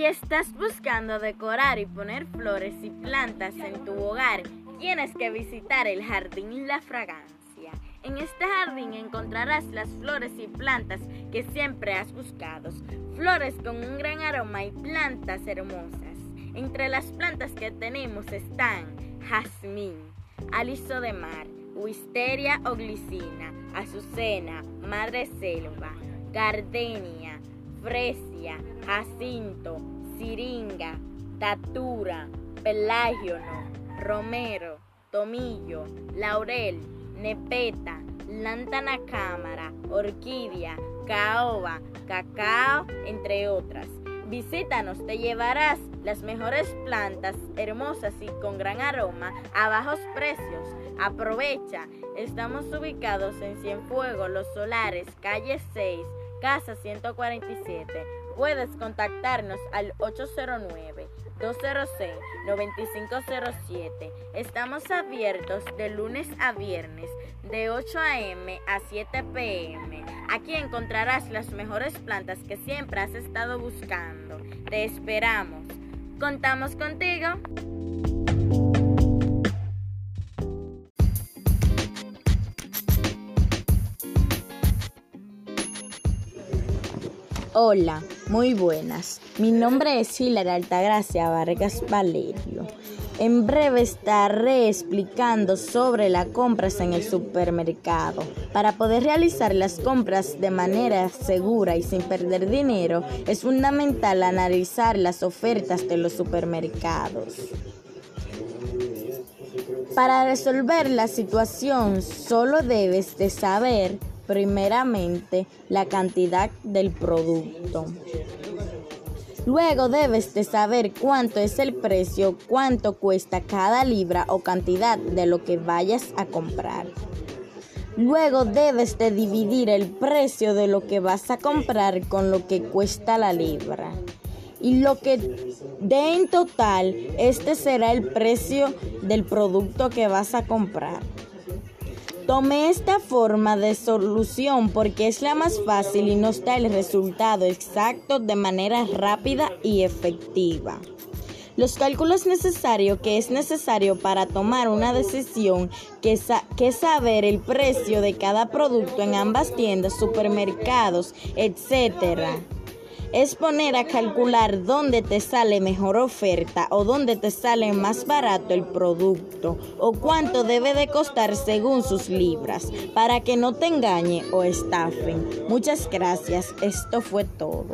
Si estás buscando decorar y poner flores y plantas en tu hogar, tienes que visitar el Jardín La Fragancia. En este jardín encontrarás las flores y plantas que siempre has buscado. Flores con un gran aroma y plantas hermosas. Entre las plantas que tenemos están jazmín, aliso de mar, wisteria o glicina, azucena, madre selva, gardenia, fresia, jacinto, siringa, datura, pelágiono, romero, tomillo, laurel, nepeta, lantana cámara, orquídea, caoba, cacao, entre otras. Visítanos, te llevarás las mejores plantas hermosas y con gran aroma a bajos precios. Aprovecha, estamos ubicados en Cienfuegos, Los Solares, calle 6, casa 147. Puedes contactarnos al 809 206-9507. Estamos abiertos de lunes a viernes de 8 a.m. a 7 p.m. Aquí encontrarás las mejores plantas que siempre has estado buscando. Te esperamos. ¿Contamos contigo? Hola, muy buenas. Mi nombre es Hilar Altagracia Vargas Valerio. En breve estaré explicando sobre las compras en el supermercado. Para poder realizar las compras de manera segura y sin perder dinero, es fundamental analizar las ofertas de los supermercados. Para resolver la situación, solo debes de saber primeramente la cantidad del producto. Luego debes de saber cuánto es el precio, cuánto cuesta cada libra o cantidad de lo que vayas a comprar. Luego debes de dividir el precio de lo que vas a comprar con lo que cuesta la libra. Y lo que dé en total, este será el precio del producto que vas a comprar. Tomé esta forma de solución porque es la más fácil y nos da el resultado exacto de manera rápida y efectiva. Los cálculos necesarios que es necesario para tomar una decisión, que, es saber el precio de cada producto en ambas tiendas, supermercados, etcétera es poner a calcular dónde te sale mejor oferta o dónde te sale más barato el producto o cuánto debe de costar según sus libras para que no te engañe o estafen. Muchas gracias, esto fue todo.